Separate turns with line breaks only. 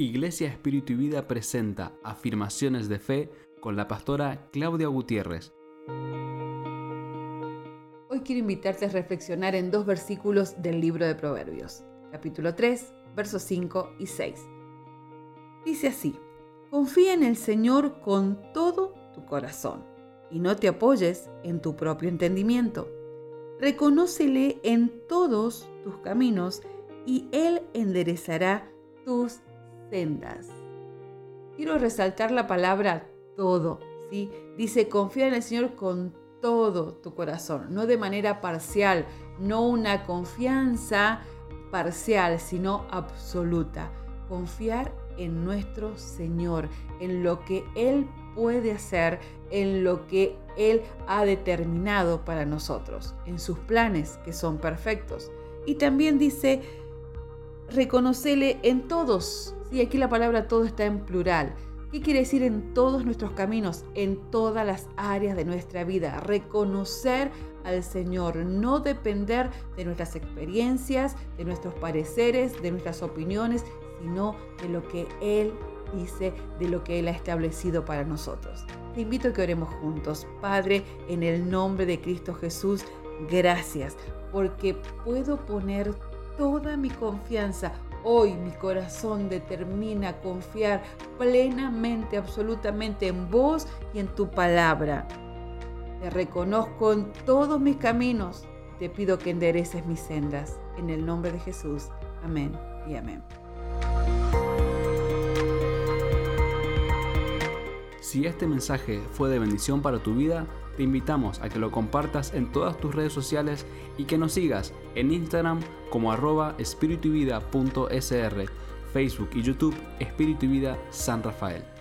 Iglesia Espíritu y Vida presenta Afirmaciones de Fe con la pastora Claudia Gutiérrez.
Hoy quiero invitarte a reflexionar en dos versículos del libro de Proverbios, capítulo 3, versos 5 y 6. Dice así, confía en el Señor con todo tu corazón y no te apoyes en tu propio entendimiento. Reconócele en todos tus caminos y Él enderezará tus Quiero resaltar la palabra todo, ¿sí? Dice, confía en el Señor con todo tu corazón, no de manera parcial, no una confianza parcial, sino absoluta. Confiar en nuestro Señor, en lo que Él puede hacer, en lo que Él ha determinado para nosotros, en sus planes que son perfectos. Y también dice, reconocele en todos. Y aquí la palabra todo está en plural. ¿Qué quiere decir en todos nuestros caminos, en todas las áreas de nuestra vida? Reconocer al Señor, no depender de nuestras experiencias, de nuestros pareceres, de nuestras opiniones, sino de lo que Él dice, de lo que Él ha establecido para nosotros. Te invito a que oremos juntos. Padre, en el nombre de Cristo Jesús, gracias, porque puedo poner toda mi confianza. Hoy mi corazón determina confiar plenamente, absolutamente en vos y en tu palabra. Te reconozco en todos mis caminos. Te pido que endereces mis sendas. En el nombre de Jesús. Amén y amén.
Si este mensaje fue de bendición para tu vida, te invitamos a que lo compartas en todas tus redes sociales y que nos sigas en Instagram como arroba espiritu Facebook y YouTube Espíritu y Vida San Rafael.